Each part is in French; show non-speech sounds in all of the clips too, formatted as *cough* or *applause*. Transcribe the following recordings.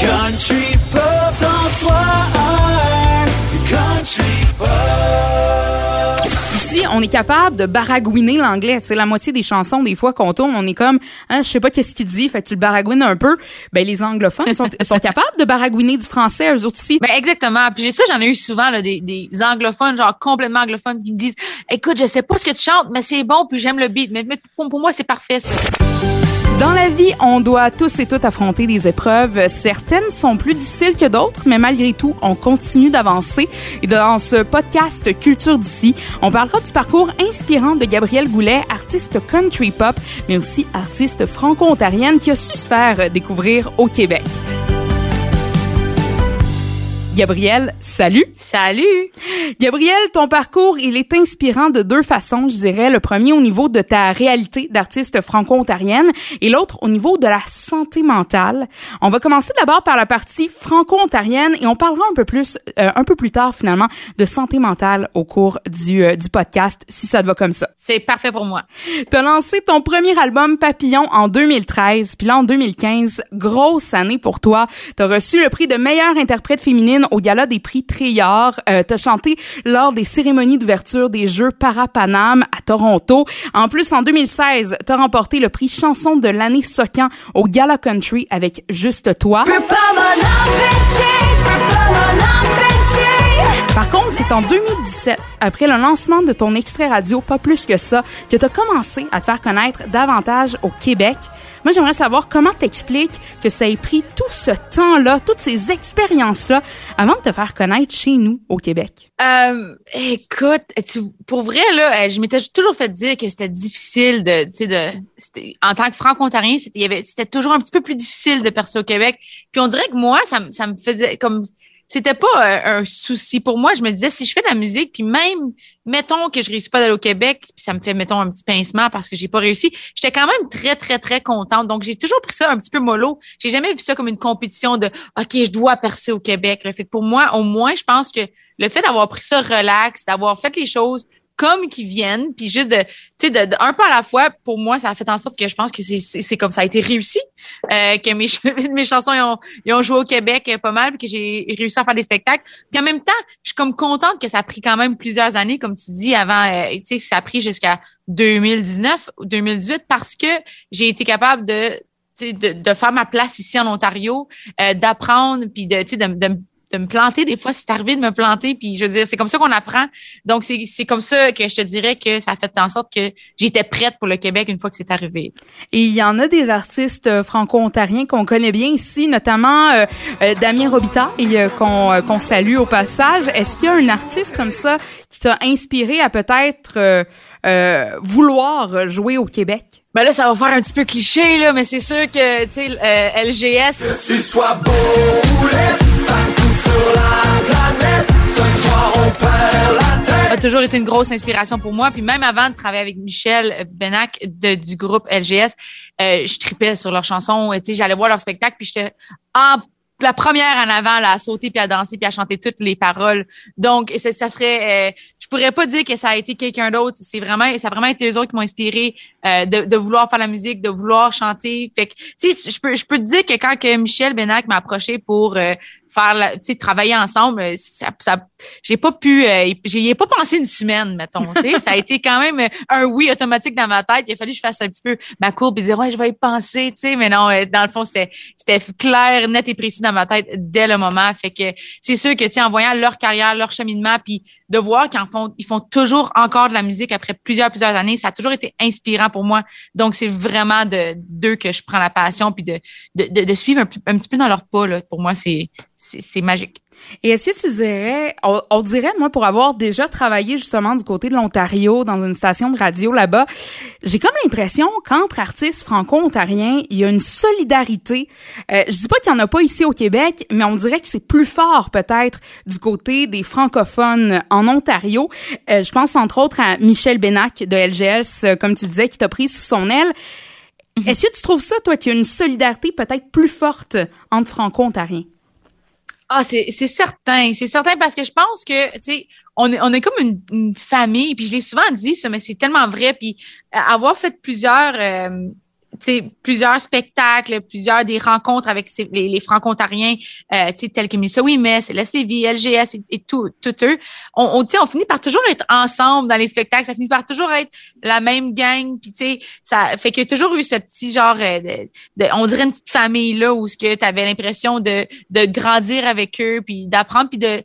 Country Pop, 103 Country Pop. Ici, on est capable de baragouiner l'anglais. C'est la moitié des chansons, des fois, qu'on tourne, on est comme, hein, je sais pas qu'est-ce qu'il dit, fait que tu le baragouines un peu. Ben, les anglophones sont, *laughs* sont capables de baragouiner du français, eux autres aussi. Ben exactement. Puis j'ai ça, j'en ai eu souvent là, des, des anglophones, genre complètement anglophones, qui me disent Écoute, je sais pas ce que tu chantes, mais c'est bon, puis j'aime le beat. Mais, mais pour, pour moi, c'est parfait, ça. Dans la vie, on doit tous et toutes affronter des épreuves. Certaines sont plus difficiles que d'autres, mais malgré tout, on continue d'avancer. Et dans ce podcast Culture d'ici, on parlera du parcours inspirant de Gabrielle Goulet, artiste country pop, mais aussi artiste franco-ontarienne qui a su se faire découvrir au Québec. Gabrielle, salut. Salut! Gabrielle, ton parcours, il est inspirant de deux façons, je dirais. Le premier au niveau de ta réalité d'artiste franco-ontarienne et l'autre au niveau de la santé mentale. On va commencer d'abord par la partie franco-ontarienne et on parlera un peu plus, euh, un peu plus tard finalement, de santé mentale au cours du, euh, du podcast, si ça te va comme ça. C'est parfait pour moi. T'as lancé ton premier album Papillon en 2013, puis là en 2015, grosse année pour toi. T'as reçu le prix de meilleure interprète féminine au gala des prix Triard. Euh, t'as chanté lors des cérémonies d'ouverture des Jeux Parapanam à Toronto. En plus, en 2016, t'as remporté le prix chanson de l'année Socan au Gala Country avec Juste toi. Je peux pas m'en empêcher, je peux pas m'en empêcher. Par contre, c'est en 2017, après le lancement de ton extrait radio Pas plus que ça, que tu as commencé à te faire connaître davantage au Québec. Moi, j'aimerais savoir comment t'expliques que ça ait pris tout ce temps-là, toutes ces expériences-là, avant de te faire connaître chez nous au Québec? Euh, écoute, pour vrai, là, euh, je m'étais toujours fait dire que c'était difficile de, de, en tant que franco-ontarien, c'était, c'était toujours un petit peu plus difficile de percer au Québec. Puis on dirait que moi, ça, ça me faisait comme, c'était pas euh, un souci pour moi. Je me disais, si je fais de la musique, puis même, mettons que je réussis pas d'aller au Québec, puis ça me fait, mettons, un petit pincement parce que j'ai pas réussi, j'étais quand même très, très, très contente. Donc, j'ai toujours pris ça un petit peu mollo. J'ai jamais vu ça comme une compétition de, OK, je dois percer au Québec. Fait que pour moi, au moins, je pense que le fait d'avoir pris ça relax, d'avoir fait les choses comme qu'ils viennent, puis juste de, tu sais, un pas à la fois, pour moi, ça a fait en sorte que je pense que c'est, comme ça a été réussi, euh, que mes, *laughs* mes chansons ils ont, ils ont joué au Québec euh, pas mal, puis que j'ai réussi à faire des spectacles. Puis en même temps, je suis comme contente que ça a pris quand même plusieurs années, comme tu dis, avant, euh, tu sais, ça a pris jusqu'à 2019 ou 2018 parce que j'ai été capable de, de, de faire ma place ici en Ontario, euh, d'apprendre, puis de, de, de, de me planter. Des fois, c'est arrivé de me planter, puis je veux dire, c'est comme ça qu'on apprend. Donc, c'est c'est comme ça que je te dirais que ça a fait en sorte que j'étais prête pour le Québec une fois que c'est arrivé. Et il y en a des artistes euh, franco-ontariens qu'on connaît bien ici, notamment euh, euh, Damien Robitaille, euh, qu'on euh, qu'on salue au passage. Est-ce qu'il y a un artiste comme ça qui t'a inspiré à peut-être euh, euh, vouloir jouer au Québec? Ben là, ça va faire un petit peu cliché, là, mais c'est sûr que, tu sais, euh, LGS, Tu sois beau ou laid, a toujours été une grosse inspiration pour moi. Puis même avant de travailler avec Michel Benac de, du groupe LGS, euh, je tripais sur leurs chansons. Tu sais, j'allais voir leur spectacle, puis j'étais en la première en avant à sauter puis à danser puis à chanter toutes les paroles. Donc ça serait euh, je pourrais pas dire que ça a été quelqu'un d'autre, c'est vraiment ça a vraiment été eux autres qui m'ont inspiré euh, de, vouloir faire la musique, de vouloir chanter. Fait que tu sais je peux je peux te dire que quand que Michel Benac m'a approché pour faire la, tu travailler ensemble, euh, ça, ça j'ai pas pu euh, j'y ai pas pensé une semaine mettons, ça a été quand même un oui automatique dans ma tête, il a fallu que je fasse un petit peu ma courbe et dire ouais, je vais y penser, tu sais, mais non, euh, dans le fond c'était clair, net et précis dans ma tête dès le moment. Fait que c'est sûr que, tu en voyant leur carrière, leur cheminement, puis de voir qu'ils font, ils font toujours encore de la musique après plusieurs, plusieurs années, ça a toujours été inspirant pour moi. Donc, c'est vraiment de d'eux que je prends la passion, puis de, de, de, de suivre un, un petit peu dans leur pas, là. Pour moi, c'est magique. Et est-ce que tu dirais, on, on dirait, moi, pour avoir déjà travaillé justement du côté de l'Ontario, dans une station de radio là-bas, j'ai comme l'impression qu'entre artistes franco-ontariens, il y a une solidarité. Euh, je dis pas qu'il y en a pas ici au Québec, mais on dirait que c'est plus fort peut-être du côté des francophones en Ontario. Euh, je pense entre autres à Michel Benac de LGS, euh, comme tu disais, qui t'a pris sous son aile. Est-ce que tu trouves ça, toi, qu'il y a une solidarité peut-être plus forte entre franco-ontariens? Ah, c'est certain, c'est certain parce que je pense que, tu sais, on est, on est comme une, famille, puis je l'ai souvent dit, ça, mais c'est tellement vrai, puis euh, avoir fait plusieurs, euh, plusieurs spectacles, plusieurs des rencontres avec les, les franco-ontariens, euh, tels que Mélissa Ouimet, Céleste Lévy, LGS et, et tout, tout eux, on, on, on finit par toujours être ensemble dans les spectacles, ça finit par toujours être la même gang, puis ça fait qu'il y a toujours eu ce petit genre, euh, de, on dirait une petite famille là où tu avais l'impression de, de grandir avec eux, puis d'apprendre, puis de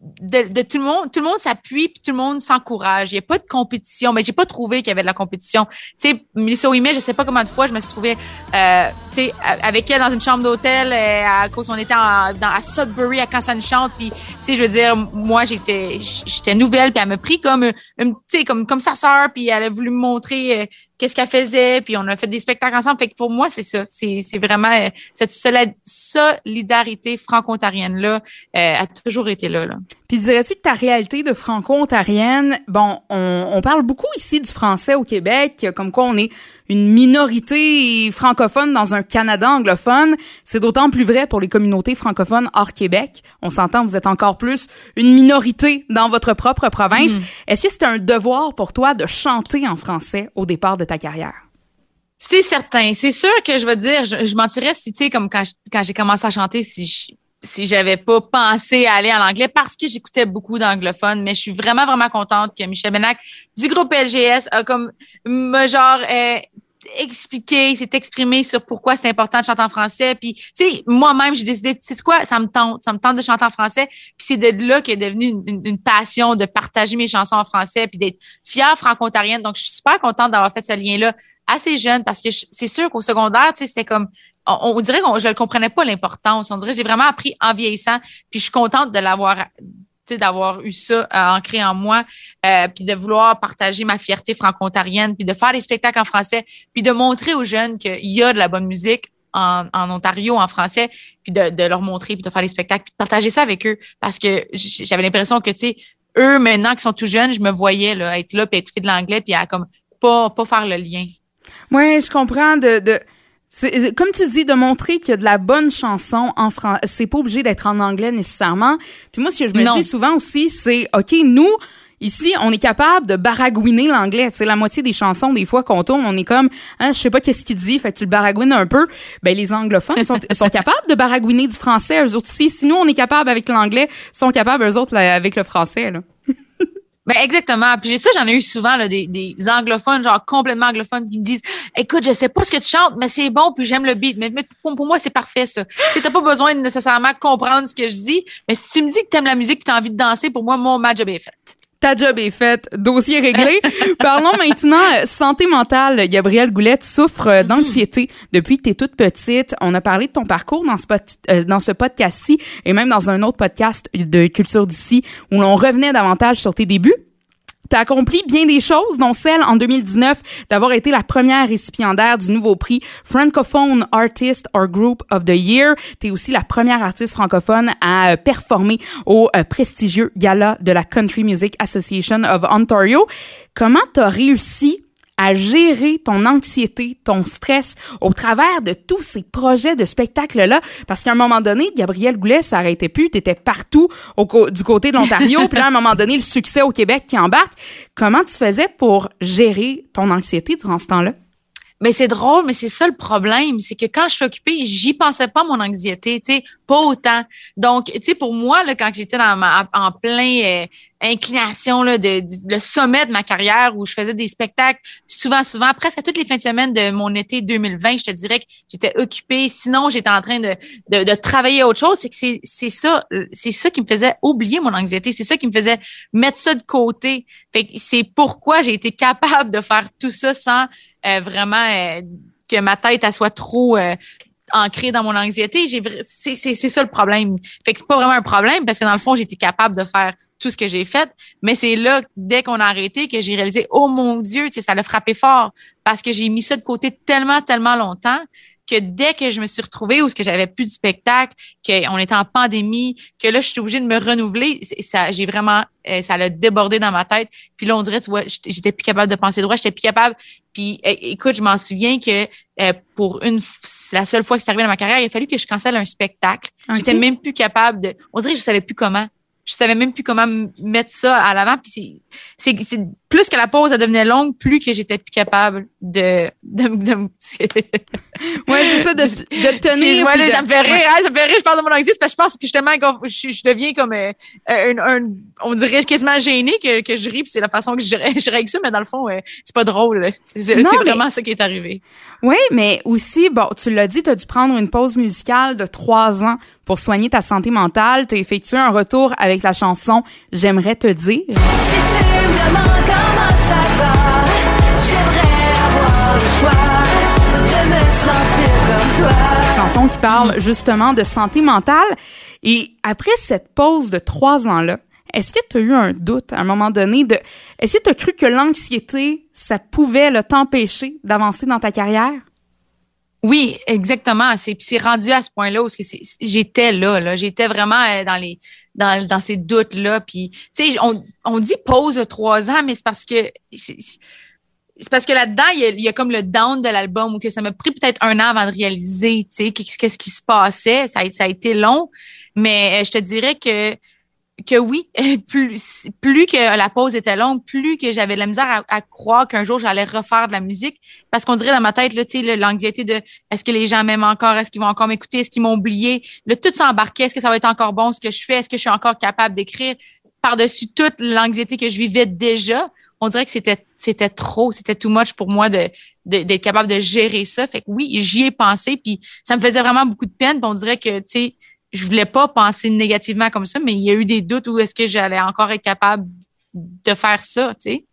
de, de tout le monde, tout le monde s'appuie puis tout le monde s'encourage. Il n'y a pas de compétition, mais j'ai pas trouvé qu'il y avait de la compétition. Tu sais, Melissa je sais pas combien de fois je me suis trouvée, euh, tu sais, avec elle dans une chambre d'hôtel euh, à cause qu'on était en- dans, à Sudbury à nous chante. Puis, tu sais, je veux dire, moi j'étais, j'étais nouvelle puis elle m'a pris comme, tu sais, comme comme sa sœur puis elle a voulu me montrer. Qu'est-ce qu'elle faisait, puis on a fait des spectacles ensemble. Fait que pour moi, c'est ça. C'est vraiment euh, cette solid- solidarité franco-ontarienne-là euh, a toujours été là. là. Puis dirais-tu que ta réalité de franco-ontarienne, bon, on, on parle beaucoup ici du français au Québec, comme quoi on est une minorité francophone dans un Canada anglophone. C'est d'autant plus vrai pour les communautés francophones hors Québec. On s'entend, vous êtes encore plus une minorité dans votre propre province. Est-ce que c'était un devoir pour toi de chanter en français au départ de ta carrière? C'est certain. C'est sûr que je vais te dire, je, je mentirais si, tu sais, comme quand j'ai commencé à chanter, si je, si j'avais pas pensé à aller en anglais parce que j'écoutais beaucoup d'anglophones, mais je suis vraiment, vraiment contente que Michel Benac du groupe LGS a comme, me genre, euh, expliqué, s'est exprimé sur pourquoi c'est important de chanter en français. Puis, tu sais, moi-même, j'ai décidé, tu sais quoi, ça me tente, ça me tente de chanter en français. Puis c'est de là qu'est devenu une, une- passion de partager mes chansons en français puis d'être fière franco-ontarienne. Donc, je suis super contente d'avoir fait ce lien-là assez jeune parce que c'est sûr qu'au secondaire, tu sais, c'était comme, on, dirait que je ne comprenais pas l'importance. On dirait que je vraiment appris en vieillissant. Puis je suis contente de l'avoir, d'avoir eu ça euh, ancré en moi, euh, puis de vouloir partager ma fierté franco-ontarienne, puis de faire des spectacles en français, puis de montrer aux jeunes qu'il y a de la bonne musique en, Ontario, en français, puis de, leur montrer, puis de faire des spectacles, puis de partager ça avec eux. Parce que j'avais l'impression que, tu sais, eux, maintenant qui sont tout jeunes, je me voyais là, être là, puis écouter de l'anglais, puis à comme pas, pas faire le lien. Ouais, je comprends de, comme tu dis, de montrer qu'il y a de la bonne chanson en français. C'est pas obligé d'être en anglais nécessairement. Puis moi, ce que je me Non. dis souvent aussi, c'est, OK, nous, ici, on est capable de baragouiner l'anglais. Tu sais, la moitié des chansons, des fois, qu'on tourne, on est comme, hein, je sais pas qu'est-ce qu'il dit, fait que tu le baragouines un peu. Ben, les anglophones sont, *laughs* sont capables de baragouiner du français, eux autres aussi. Si nous, on est capable avec l'anglais, sont capables, eux autres, là, avec le français, là. *laughs* Ben exactement. Puis ça, j'en ai eu souvent là, des, des anglophones, genre complètement anglophones, qui me disent Écoute, je sais pas ce que tu chantes, mais c'est bon, puis j'aime le beat. Mais, mais pour, moi, c'est parfait, ça. Tu n'as pas besoin de nécessairement comprendre ce que je dis. Mais si tu me dis que tu aimes la musique et tu as envie de danser, pour moi, mon match est fait. Ta job est faite, dossier réglé. *laughs* Parlons maintenant euh, santé mentale. Gabrielle Goulette souffre euh, d'anxiété depuis que tu es toute petite. On a parlé de ton parcours dans ce, euh, dans ce podcast-ci et même dans un autre podcast de Culture d'ici où l'on revenait davantage sur tes débuts. T'as accompli bien des choses, dont celle en 2019 d'avoir été la première récipiendaire du nouveau prix Francophone Artist or Group of the Year. T'es aussi la première artiste francophone à euh, performer au euh, prestigieux gala de la Country Music Association of Ontario. Comment t'as réussi à gérer ton anxiété, ton stress au travers de tous ces projets de spectacle-là. Parce qu'à un moment donné, Gabrielle Goulet, ça arrêtait plus. T'étais partout au du côté de l'Ontario. *laughs* puis là, à un moment donné, le succès au Québec qui embarque. Comment tu faisais pour gérer ton anxiété durant ce temps-là? Mais c'est drôle, mais c'est ça le problème, c'est que quand je suis occupée, j'y pensais pas mon anxiété, tu sais, pas autant. Donc, tu sais, pour moi, là, quand j'étais dans ma, en plein euh, inclination là, de, le sommet de ma carrière où je faisais des spectacles souvent, souvent, presque à toutes les fins de semaine de mon été 2020, je te dirais que j'étais occupée. Sinon, j'étais en train de, de, de travailler autre chose. C'est que c'est, c'est ça, c'est ça qui me faisait oublier mon anxiété. C'est ça qui me faisait mettre ça de côté. Fait que c'est pourquoi j'ai été capable de faire tout ça sans euh, vraiment euh, que ma tête elle soit trop euh, ancrée dans mon anxiété. C'est ça le problème. Fait que c'est pas vraiment un problème parce que dans le fond, été capable de faire tout ce que j'ai fait, mais c'est là dès qu'on a arrêté que j'ai réalisé oh mon dieu, ça l'a frappé fort parce que j'ai mis ça de côté tellement tellement longtemps que dès que je me suis retrouvée où ce que j'avais plus de spectacle, qu'on était en pandémie, que là je suis obligée de me renouveler, ça j'ai vraiment euh, ça l'a débordé dans ma tête. Puis là on dirait tu vois, j'étais plus capable de penser droit, j'étais plus capable. Puis écoute, je m'en souviens que euh, pour une la seule fois que c'est arrivé dans ma carrière, il a fallu que je cancelle un spectacle. J'étais même plus capable de on dirait que je savais plus comment. Je savais même plus comment mettre ça à l'avant puis c'est plus que la pause elle devenait longue, plus que j'étais plus capable de de, de, me- Ouais, c'est ça, de, de tenir. Là, de- ça me fait rire, hein, ça me fait rire, je parle de mon anxiété, parce que je pense que justement, je, je deviens comme euh, un, un- on dirait quasiment gêné que, que je ris, puis c'est la façon que je, je règle ça, mais dans le fond, euh, c'est pas drôle. là. C'est Non, mais- vraiment ça qui est arrivé. Oui, mais aussi, bon, tu l'as dit, tu as dû prendre une pause musicale de trois ans pour soigner ta santé mentale. Tu as effectué un retour avec la chanson J'aimerais te dire. Si tu me demandes Chanson qui parle justement de santé mentale. Et après cette pause de trois ans-là, est-ce que tu as eu un doute à un moment donné de. Est-ce que tu as cru que l'anxiété, ça pouvait t'empêcher d'avancer dans ta carrière? Oui, exactement. C'est rendu à ce point-là où j'étais là. J'étais vraiment euh, dans les dans, dans ces doutes là. On, on dit pause trois ans, mais c'est parce que c'est parce que là-dedans, il y, a, comme le down de l'album où que ça m'a pris peut-être un an avant de réaliser, qu'est-ce qui se passait. Ça a, ça a été long, mais euh, je te dirais que que oui, *laughs* plus, plus que la pause était longue, plus que j'avais de la misère à, croire qu'un jour j'allais refaire de la musique. Parce qu'on dirait dans ma tête, l'anxiété de est-ce que les gens m'aiment encore, est-ce qu'ils vont encore m'écouter, est-ce qu'ils m'ont oublié? Le tout s'embarquait, est-ce que ça va être encore bon ce que je fais, est-ce que je suis encore capable d'écrire? Par-dessus toute l'anxiété que je vivais déjà, on dirait que c'était trop, c'était too much pour moi de de- d'être capable de gérer ça. Fait que oui, j'y ai pensé, puis ça me faisait vraiment beaucoup de peine. Puis on dirait que, tu sais, je voulais pas penser négativement comme ça, mais il y a eu des doutes où est-ce que j'allais encore être capable de faire ça, tu sais,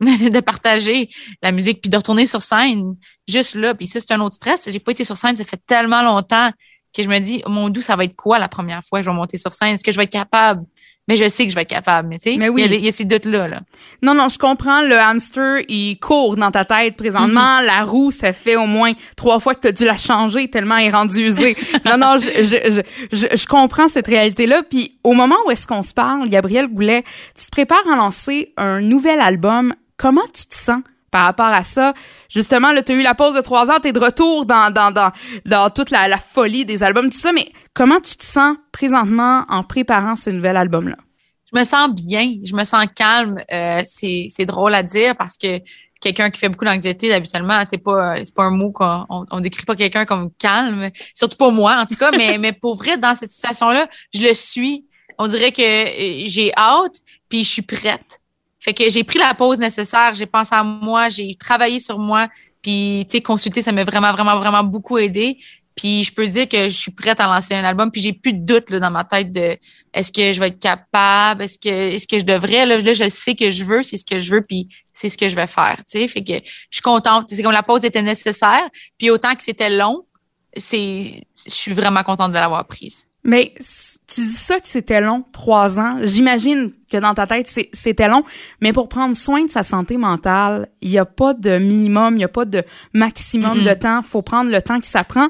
*laughs* de partager la musique puis de retourner sur scène juste là. Puis ça, c'est un autre stress. J'ai pas été sur scène, ça fait tellement longtemps que je me dis, mon doux, ça va être quoi la première fois que je vais monter sur scène? Est-ce que je vais être capable? Mais je sais que je vais être capable, mais tu sais, Mais oui. il, y a, il y a ces doutes-là. Là. Non, non, je comprends. Le hamster, il court dans ta tête présentement. La roue, ça fait au moins trois fois que tu as dû la changer tellement elle est rendue usée. *laughs* non, non, je, je, je, je, je comprends cette réalité-là. Puis au moment où est-ce qu'on se parle, Gabriel Goulet, tu te prépares à lancer un nouvel album. Comment tu te sens? Par rapport à ça? Justement, là, tu as eu la pause de trois ans, tu es de retour dans, dans, dans, dans toute la, la folie des albums, tout ça. Mais comment tu te sens présentement en préparant ce nouvel album-là? Je me sens bien, je me sens calme. Euh, c'est drôle à dire parce que quelqu'un qui fait beaucoup d'anxiété, habituellement, c'est pas c'est pas un mot qu'on on, on décrit pas quelqu'un comme calme, surtout pas moi en tout cas, mais *laughs* mais pour vrai dans cette situation-là, je le suis. On dirait que euh, j'ai hâte puis je suis prête. Fait que j'ai pris la pause nécessaire, j'ai pensé à moi, j'ai travaillé sur moi, puis tu sais consulter ça m'a vraiment vraiment vraiment beaucoup aidé. Puis je peux dire que je suis prête à lancer un album, puis j'ai plus de doute là, dans ma tête de est-ce que je vais être capable, est-ce que est-ce que je devrais là, je sais que je veux, c'est ce que je veux puis c'est ce que je vais faire, tu sais, fait que je suis contente, c'est comme la pause était nécessaire, puis autant que c'était long, c'est je suis vraiment contente de l'avoir prise. Mais tu dis ça que c'était long, trois ans. J'imagine que dans ta tête, c'était long. Mais pour prendre soin de sa santé mentale, il n'y a pas de minimum, il n'y a pas de maximum de temps. faut prendre le temps qui s'apprend.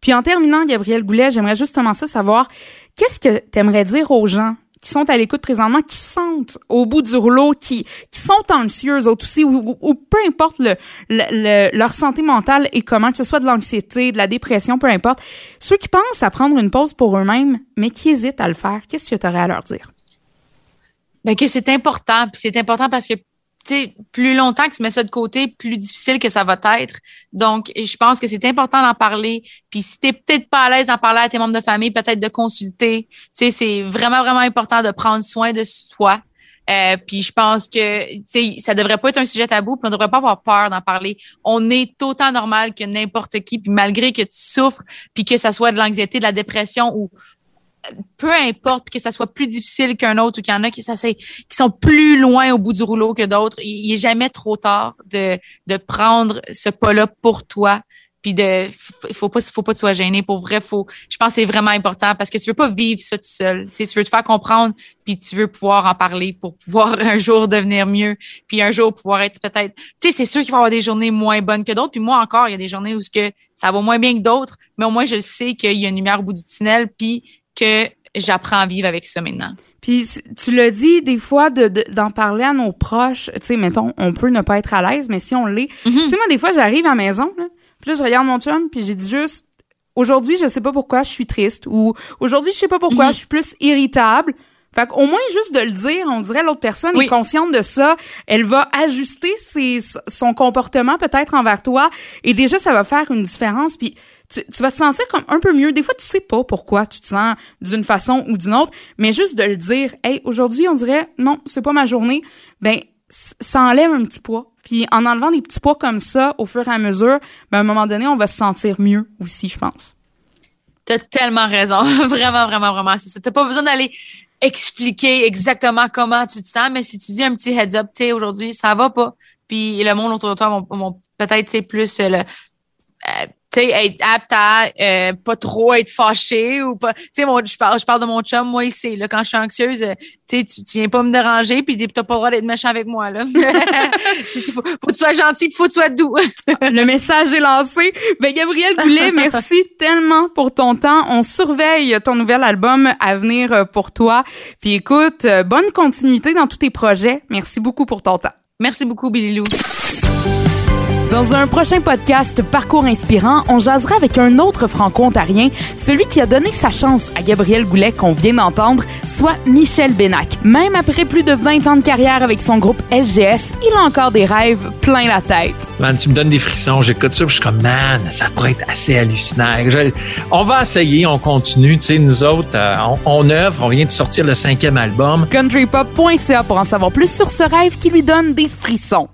Puis en terminant, Gabriel Goulet, j'aimerais justement ça savoir, qu'est-ce que tu aimerais dire aux gens qui sont à l'écoute présentement, qui sentent au bout du rouleau, qui, qui sont anxieux eux autres aussi, ou, peu importe le, le- le- leur santé mentale et comment, que ce soit de l'anxiété, de la dépression, peu importe, ceux qui pensent à prendre une pause pour eux-mêmes, mais qui hésitent à le faire, qu'est-ce que tu aurais à leur dire? Ben que c'est important, puis c'est important parce que plus longtemps que tu mets ça de côté, plus difficile que ça va être. Donc, je pense que c'est important d'en parler. Puis si t'es peut-être pas à l'aise d'en parler à tes membres de famille, peut-être de consulter. Tu sais, c'est vraiment, vraiment important de prendre soin de soi. Euh, puis je pense que tu ça devrait pas être un sujet tabou, puis on devrait pas avoir peur d'en parler. On est autant normal que n'importe qui, puis malgré que tu souffres, puis que ça soit de l'anxiété, de la dépression ou peu importe que ça soit plus difficile qu'un autre ou qu'il y en a qui, ça, qui sont plus loin au bout du rouleau que d'autres, il, il est jamais trop tard de, de prendre ce pas-là pour toi. Puis de, faut pas, faut pas que tu sois gêné. Pour vrai, faut, je pense que c'est vraiment important parce que tu veux pas vivre ça tout seul. Tu sais, tu veux te faire comprendre, puis tu veux pouvoir en parler pour pouvoir *laughs* un jour devenir mieux, puis un jour pouvoir être peut-être. Tu sais, c'est sûr qu'il va y avoir des journées moins bonnes que d'autres. Puis moi encore, il y a des journées où ce que ça va moins bien que d'autres, mais au moins je sais qu'il y a une lumière au bout du tunnel, puis que j'apprends à vivre avec ça maintenant. Puis tu l'as dit des fois de- de- d'en parler à nos proches, tu sais, mettons, on peut ne pas être à l'aise, mais si on l'est. Tu sais, moi, des fois, j'arrive à la maison, là, puis là, je regarde mon chum, puis j'ai dit juste, aujourd'hui, je sais pas pourquoi je suis triste, ou aujourd'hui, je sais pas pourquoi je suis plus irritable. Fait qu'au moins, juste de le dire, on dirait l'autre personne Oui. est consciente de ça. Elle va ajuster ses, son comportement peut-être envers toi. Et déjà, ça va faire une différence. Puis tu, vas te sentir comme un peu mieux. Des fois, tu sais pas pourquoi tu te sens d'une façon ou d'une autre. Mais juste de le dire, hey, aujourd'hui, on dirait, non, c'est pas ma journée. Ben, ça enlève un petit poids. Puis en enlevant des petits poids comme ça, au fur et à mesure, ben, à un moment donné, on va se sentir mieux aussi, je pense. T'as tellement raison. *laughs* vraiment, vraiment, vraiment. C'est ça. T'as pas besoin d'aller expliquer exactement comment tu te sens, mais si tu dis un petit heads up, tu aujourd'hui, ça va pas. Puis le monde autour de toi vont, peut-être, plus le. Sais, être apte à euh, pas trop être fâché ou pas. Tu sais, je parle, je parle de mon chum, moi, ici, là, quand je suis anxieuse, euh, tu sais, tu viens pas me déranger, puis t'as pas le droit d'être méchant avec moi, là. *laughs* *laughs* Faut, faut que tu sois gentil, faut que tu sois doux. *laughs* Le message est lancé. Ben, Gabriel Goulet, merci tellement pour ton temps. On surveille ton nouvel album à venir euh, pour toi. Puis écoute, euh, bonne continuité dans tous tes projets. Merci beaucoup pour ton temps. Merci beaucoup, Billy Lou. Dans un prochain podcast Parcours inspirant, on jasera avec un autre franco-ontarien, celui qui a donné sa chance à Gabriel Goulet qu'on vient d'entendre, soit Michel Bénac. Même après plus de 20 ans de carrière avec son groupe LGS, il a encore des rêves plein la tête. Man, tu me donnes des frissons, j'écoute ça, puis je suis comme, man, ça pourrait être assez hallucinant. Je- on va essayer, on continue. Tu sais, nous autres, euh, on, on œuvre, on vient de sortir le cinquième album. countrypop.ca pour en savoir plus sur ce rêve qui lui donne des frissons.